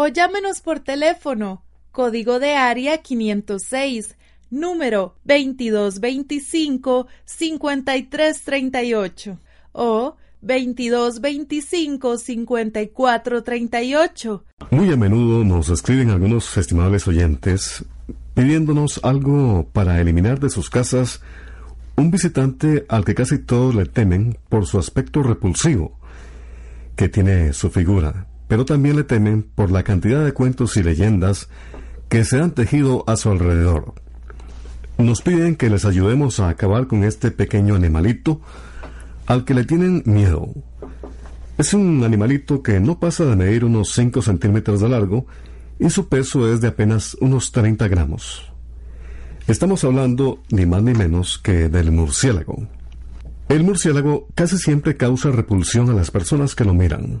O llámenos por teléfono, código de área 506, número 2225-5338 o 2225-5438. Muy a menudo nos escriben algunos estimables oyentes pidiéndonos algo para eliminar de sus casas un visitante al que casi todos le temen por su aspecto repulsivo que tiene su figura, pero también le temen por la cantidad de cuentos y leyendas que se han tejido a su alrededor. Nos piden que les ayudemos a acabar con este pequeño animalito al que le tienen miedo. Es un animalito que no pasa de medir unos 5 centímetros de largo y su peso es de apenas unos 30 gramos. Estamos hablando ni más ni menos que del murciélago. El murciélago casi siempre causa repulsión a las personas que lo miran.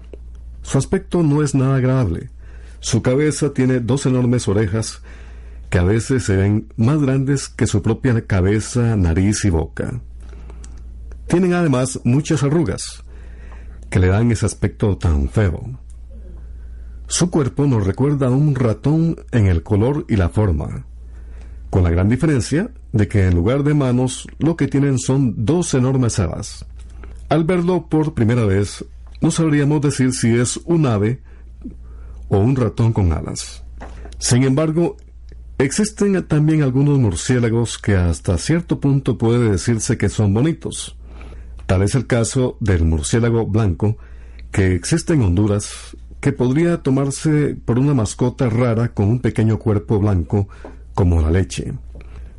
Su aspecto no es nada agradable. Su cabeza tiene dos enormes orejas que a veces se ven más grandes que su propia cabeza, nariz y boca. Tienen además muchas arrugas que le dan ese aspecto tan feo. Su cuerpo nos recuerda a un ratón en el color y la forma, con la gran diferencia de que en lugar de manos lo que tienen son dos enormes alas. Al verlo por primera vez, no sabríamos decir si es un ave o un ratón con alas. Sin embargo, existen también algunos murciélagos que hasta cierto punto puede decirse que son bonitos. Tal es el caso del murciélago blanco que existe en Honduras, que podría tomarse por una mascota rara con un pequeño cuerpo blanco como la leche,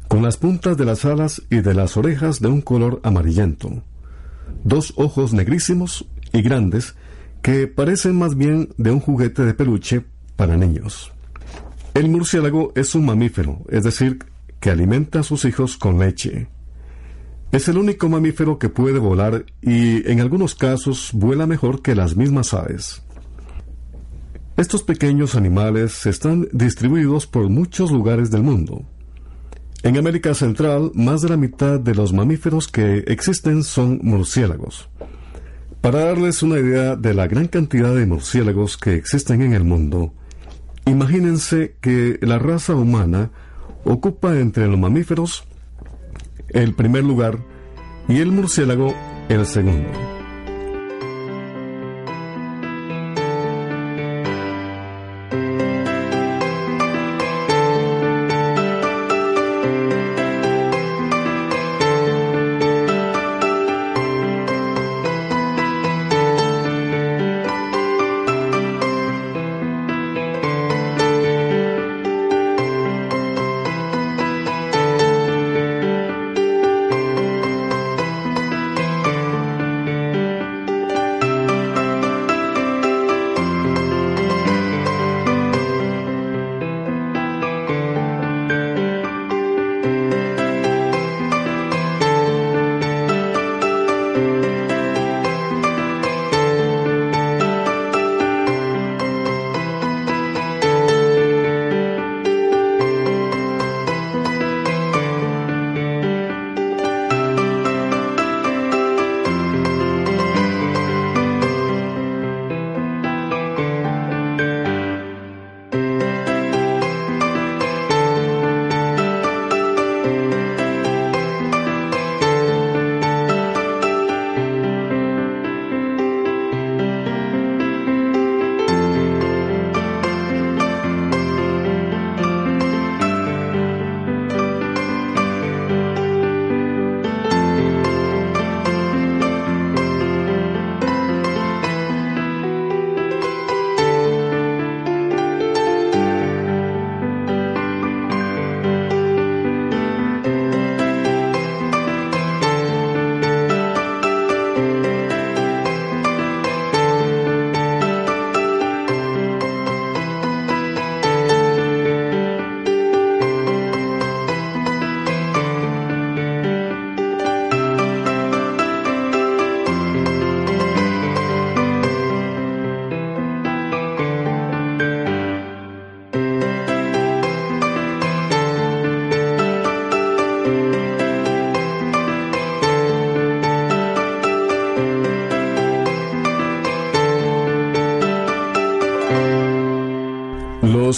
con las puntas de las alas y de las orejas de un color amarillento, dos ojos negrísimos y grandes que parecen más bien de un juguete de peluche para niños. El murciélago es un mamífero, es decir, que alimenta a sus hijos con leche. Es el único mamífero que puede volar y en algunos casos vuela mejor que las mismas aves. Estos pequeños animales están distribuidos por muchos lugares del mundo. En América Central, más de la mitad de los mamíferos que existen son murciélagos. Para darles una idea de la gran cantidad de murciélagos que existen en el mundo, imagínense que la raza humana ocupa entre los mamíferos el primer lugar y el murciélago el segundo.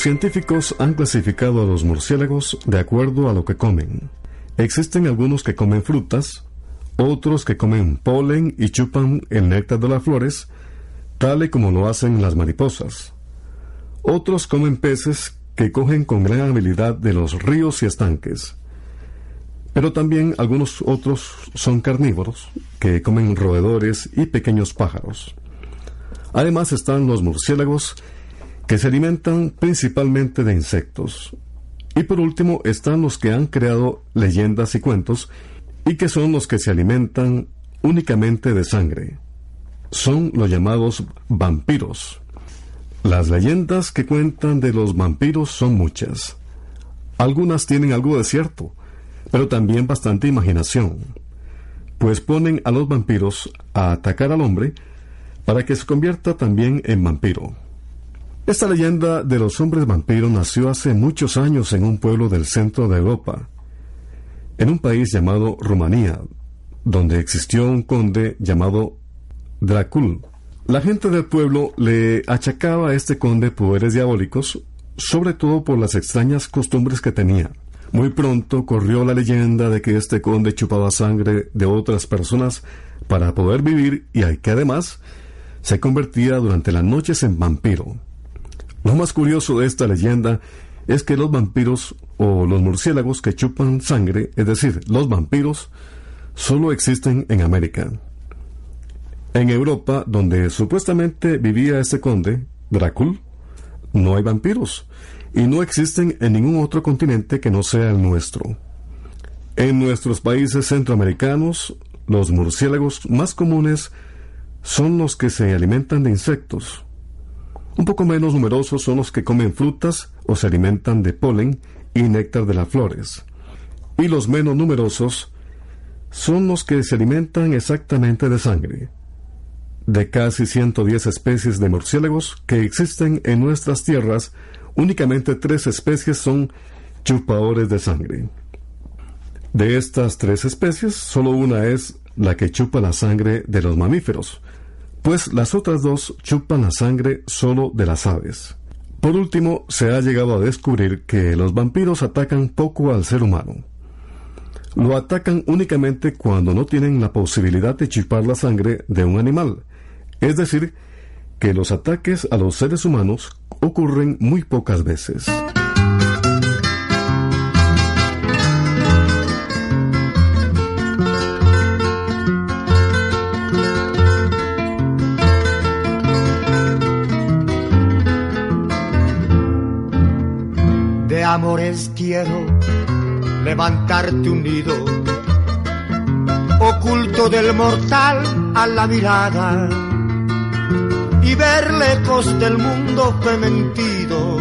Científicos han clasificado a los murciélagos de acuerdo a lo que comen. Existen algunos que comen frutas, otros que comen polen y chupan el néctar de las flores, tal y como lo hacen las mariposas. Otros comen peces que cogen con gran habilidad de los ríos y estanques. Pero también algunos otros son carnívoros, que comen roedores y pequeños pájaros. Además están los murciélagos, que se alimentan principalmente de insectos. Y por último están los que han creado leyendas y cuentos, y que son los que se alimentan únicamente de sangre. Son los llamados vampiros. Las leyendas que cuentan de los vampiros son muchas. Algunas tienen algo de cierto, pero también bastante imaginación, pues ponen a los vampiros a atacar al hombre para que se convierta también en vampiro. Esta leyenda de los hombres vampiros nació hace muchos años en un pueblo del centro de Europa, en un país llamado Rumanía, donde existió un conde llamado Dracul. La gente del pueblo le achacaba a este conde poderes diabólicos, sobre todo por las extrañas costumbres que tenía. Muy pronto corrió la leyenda de que este conde chupaba sangre de otras personas para poder vivir y que además se convertía durante las noches en vampiro. Lo más curioso de esta leyenda es que los vampiros o los murciélagos que chupan sangre, es decir, los vampiros, solo existen en América. En Europa, donde supuestamente vivía este conde, Drácula, no hay vampiros y no existen en ningún otro continente que no sea el nuestro. En nuestros países centroamericanos, los murciélagos más comunes son los que se alimentan de insectos. Un poco menos numerosos son los que comen frutas o se alimentan de polen y néctar de las flores. Y los menos numerosos son los que se alimentan exactamente de sangre. De casi 110 especies de murciélagos que existen en nuestras tierras, únicamente tres especies son chupadores de sangre. De estas tres especies, solo una es la que chupa la sangre de los mamíferos, pues las otras dos chupan la sangre solo de las aves. Por último, se ha llegado a descubrir que los vampiros atacan poco al ser humano. Lo atacan únicamente cuando no tienen la posibilidad de chupar la sangre de un animal, es decir, que los ataques a los seres humanos ocurren muy pocas veces. Amores quiero levantarte un nido, oculto del mortal a la mirada y ver lejos del mundo que mentido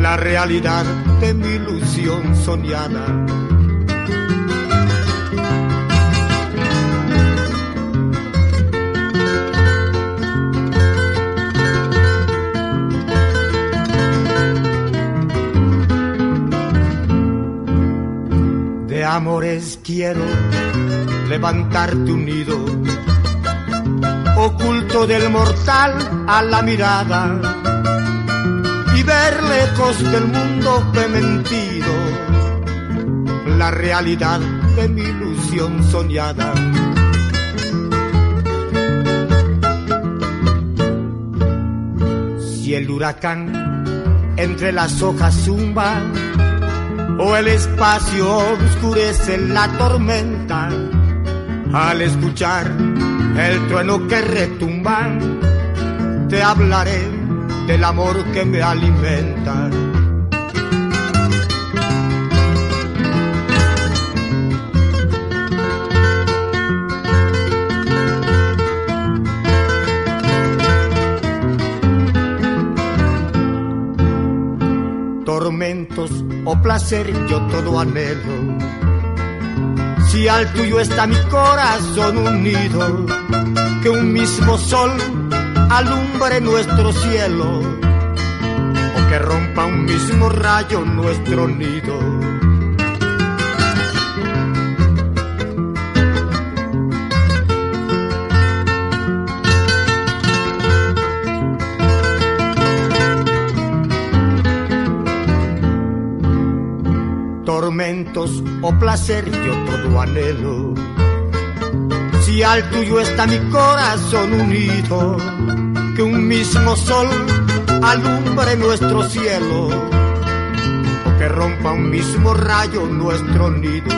la realidad de mi ilusión soñada. Amores quiero levantarte un nido oculto del mortal a la mirada y ver lejos del mundo que mentido la realidad de mi ilusión soñada. Si el huracán entre las hojas zumba o el espacio oscurece la tormenta al escuchar el trueno que retumba, te hablaré del amor que me alimenta. O placer yo todo anhelo si al tuyo está mi corazón unido, que un mismo sol alumbre nuestro cielo, o que rompa un mismo rayo nuestro nido. O placer yo todo anhelo. Si al tuyo está mi corazón unido, que un mismo sol alumbre nuestro cielo, o que rompa un mismo rayo nuestro nido.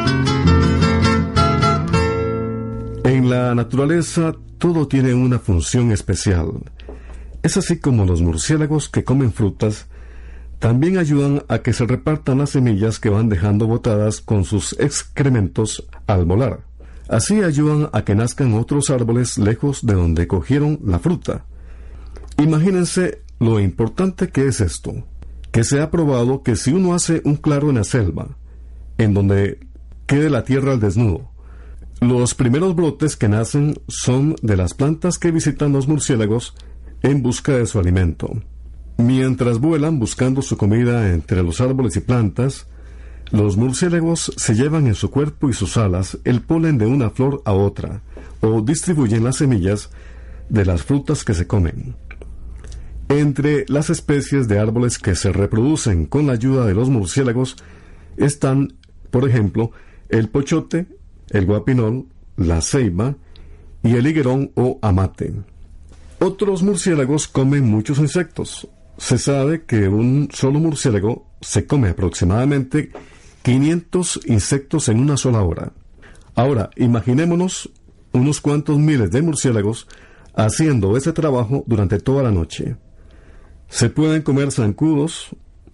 En la naturaleza todo tiene una función especial. Es así como los murciélagos que comen frutas también ayudan a que se repartan las semillas que van dejando botadas con sus excrementos al volar. Así ayudan a que nazcan otros árboles lejos de donde cogieron la fruta. Imagínense lo importante que es esto, que se ha probado que si uno hace un claro en la selva, en donde quede la tierra al desnudo, los primeros brotes que nacen son de las plantas que visitan los murciélagos en busca de su alimento. Mientras vuelan buscando su comida entre los árboles y plantas, los murciélagos se llevan en su cuerpo y sus alas el polen de una flor a otra, o distribuyen las semillas de las frutas que se comen. Entre las especies de árboles que se reproducen con la ayuda de los murciélagos están, por ejemplo, el pochote, el guapinol, la ceiba y el higuerón o amate. Otros murciélagos comen muchos insectos, se sabe que un solo murciélago se come aproximadamente 500 insectos en una sola hora. Ahora, imaginémonos unos cuantos miles de murciélagos haciendo ese trabajo durante toda la noche. Se pueden comer zancudos,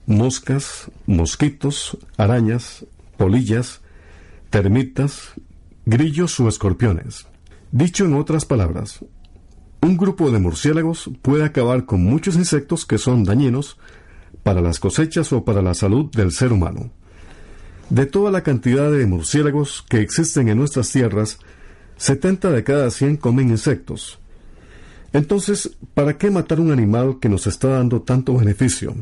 moscas, mosquitos, arañas, polillas, termitas, grillos o escorpiones. Dicho en otras palabras, un grupo de murciélagos puede acabar con muchos insectos que son dañinos para las cosechas o para la salud del ser humano. De toda la cantidad de murciélagos que existen en nuestras tierras, 70 de cada 100 comen insectos. Entonces, ¿para qué matar un animal que nos está dando tanto beneficio?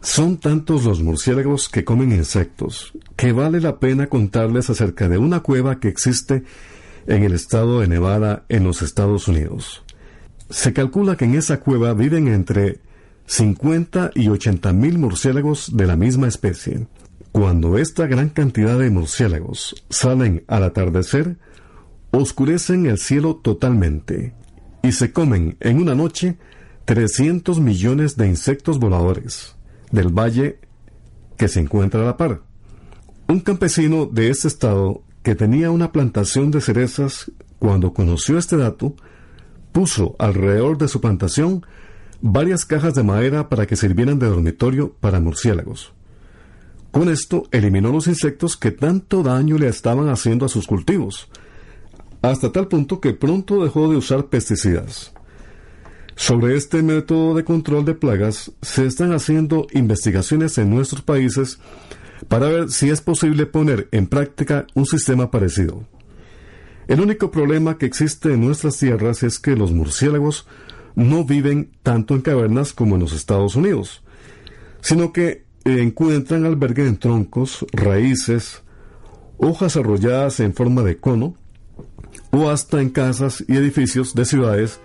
Son tantos los murciélagos que comen insectos, que vale la pena contarles acerca de una cueva que existe en el estado de Nevada, en los Estados Unidos. Se calcula que en esa cueva viven entre 50 y 80 mil murciélagos de la misma especie. Cuando esta gran cantidad de murciélagos salen al atardecer, oscurecen el cielo totalmente y se comen en una noche 300 millones de insectos voladores del valle que se encuentra a la par. Un campesino de este estado que tenía una plantación de cerezas, cuando conoció este dato, puso alrededor de su plantación varias cajas de madera para que sirvieran de dormitorio para murciélagos. Con esto eliminó los insectos que tanto daño le estaban haciendo a sus cultivos, hasta tal punto que pronto dejó de usar pesticidas. Sobre este método de control de plagas se están haciendo investigaciones en nuestros países para ver si es posible poner en práctica un sistema parecido. El único problema que existe en nuestras tierras es que los murciélagos no viven tanto en cavernas como en los Estados Unidos, sino que encuentran albergue en troncos, raíces, hojas arrolladas en forma de cono, o hasta en casas y edificios de ciudades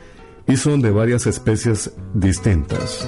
y son de varias especies distintas.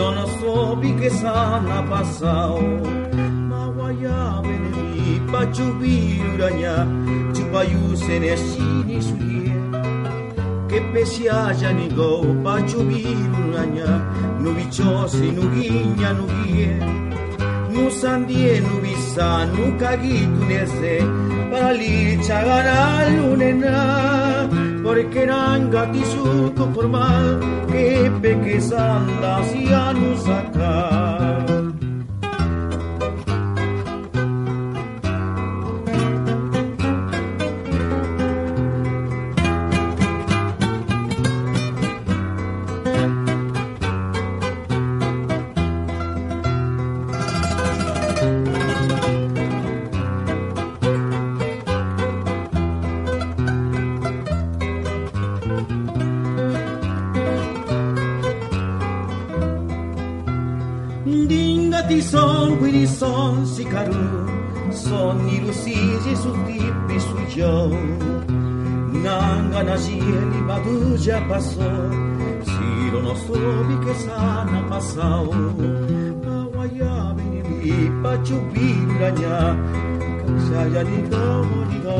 cieli badu ya pasó, Ciro no sobi que sana pasó. Mawaya benemi pachubiruranya, chupayu seneshini suye che pesiaja ni go pachu birunanya nu bichosi nu guiña nu guie nusandie nubisa nukagitu nese palicha gana lunena porque nanga tisuko formal que peques andas y anusaka ya pasó, si lo no sobi que sana pasado, ya vini pachupiraña, ya ni go ni go,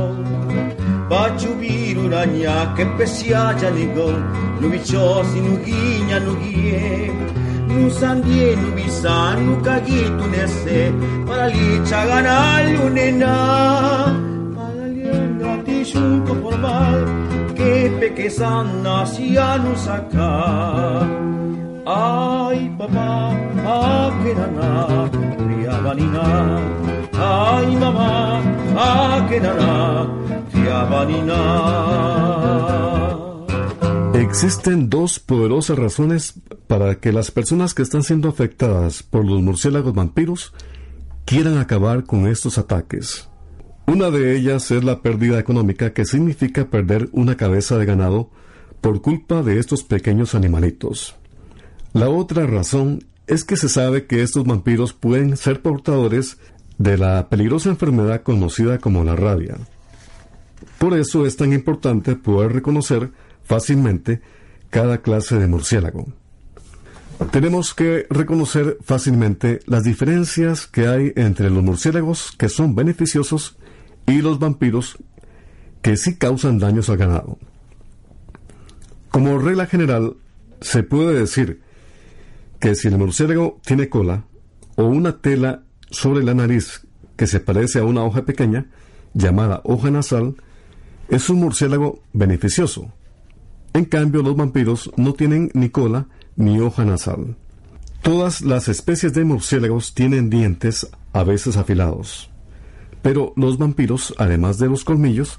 pachupiraña que pesia ya ni go, no bichosi no guiña no guie, no sandie no bisa no caguito nese, para licha ganar lunena, para lienga tishunco por mal, que sana si acá. Ay, papá, que nana, fiabanina. Ay, mamá, que nana, fiabanina. Existen dos poderosas razones para que las personas que están siendo afectadas por los murciélagos vampiros quieran acabar con estos ataques. Una de ellas es la pérdida económica que significa perder una cabeza de ganado por culpa de estos pequeños animalitos. La otra razón es que se sabe que estos vampiros pueden ser portadores de la peligrosa enfermedad conocida como la rabia. Por eso es tan importante poder reconocer fácilmente cada clase de murciélago. Tenemos que reconocer fácilmente las diferencias que hay entre los murciélagos que son beneficiosos y los vampiros que sí causan daños al ganado. Como regla general, se puede decir que si el murciélago tiene cola o una tela sobre la nariz que se parece a una hoja pequeña, llamada hoja nasal, es un murciélago beneficioso. En cambio, los vampiros no tienen ni cola ni hoja nasal. Todas las especies de murciélagos tienen dientes a veces afilados. Pero los vampiros, además de los colmillos,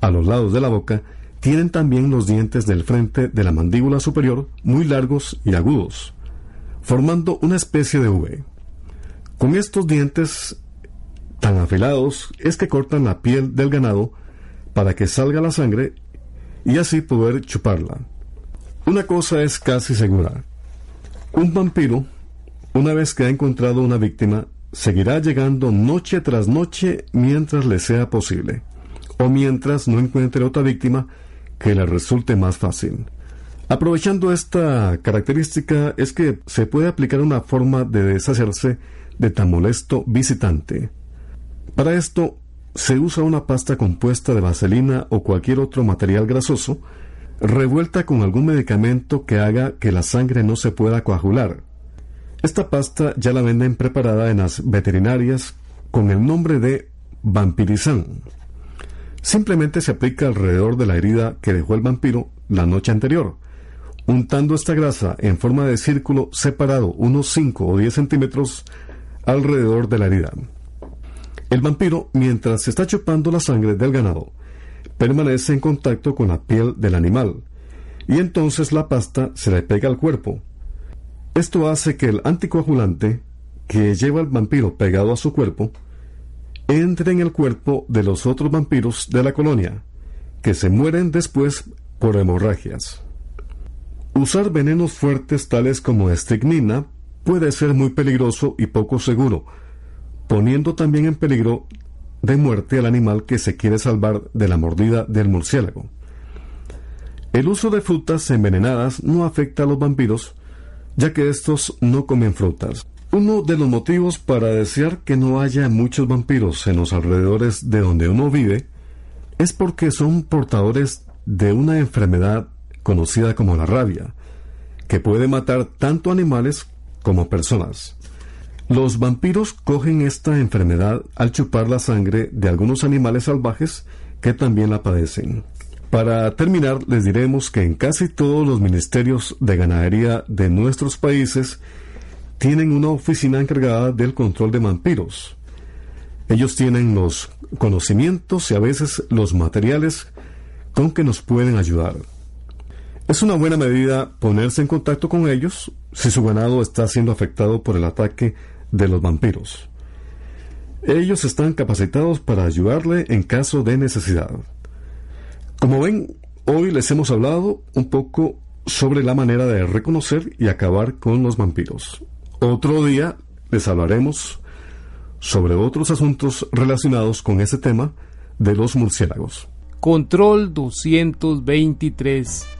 a los lados de la boca, tienen también los dientes del frente de la mandíbula superior muy largos y agudos, formando una especie de V. Con estos dientes tan afilados es que cortan la piel del ganado para que salga la sangre y así poder chuparla. Una cosa es casi segura. Un vampiro, una vez que ha encontrado una víctima, seguirá llegando noche tras noche mientras le sea posible, o mientras no encuentre otra víctima que le resulte más fácil. Aprovechando esta característica es que se puede aplicar una forma de deshacerse de tan molesto visitante. Para esto se usa una pasta compuesta de vaselina o cualquier otro material grasoso, revuelta con algún medicamento que haga que la sangre no se pueda coagular, esta pasta ya la venden preparada en las veterinarias con el nombre de vampirizán. Simplemente se aplica alrededor de la herida que dejó el vampiro la noche anterior, untando esta grasa en forma de círculo separado unos 5 o 10 centímetros alrededor de la herida. El vampiro, mientras está chupando la sangre del ganado, permanece en contacto con la piel del animal, y entonces la pasta se le pega al cuerpo, esto hace que el anticoagulante que lleva al vampiro pegado a su cuerpo entre en el cuerpo de los otros vampiros de la colonia, que se mueren después por hemorragias. Usar venenos fuertes tales como estricnina puede ser muy peligroso y poco seguro, poniendo también en peligro de muerte al animal que se quiere salvar de la mordida del murciélago. El uso de frutas envenenadas no afecta a los vampiros, ya que estos no comen frutas. Uno de los motivos para desear que no haya muchos vampiros en los alrededores de donde uno vive es porque son portadores de una enfermedad conocida como la rabia, que puede matar tanto animales como personas. Los vampiros cogen esta enfermedad al chupar la sangre de algunos animales salvajes que también la padecen. Para terminar, les diremos que en casi todos los ministerios de ganadería de nuestros países tienen una oficina encargada del control de vampiros. Ellos tienen los conocimientos y a veces los materiales con que nos pueden ayudar. Es una buena medida ponerse en contacto con ellos si su ganado está siendo afectado por el ataque de los vampiros. Ellos están capacitados para ayudarle en caso de necesidad. Como ven, hoy les hemos hablado un poco sobre la manera de reconocer y acabar con los vampiros. Otro día les hablaremos sobre otros asuntos relacionados con ese tema de los murciélagos. Control 223.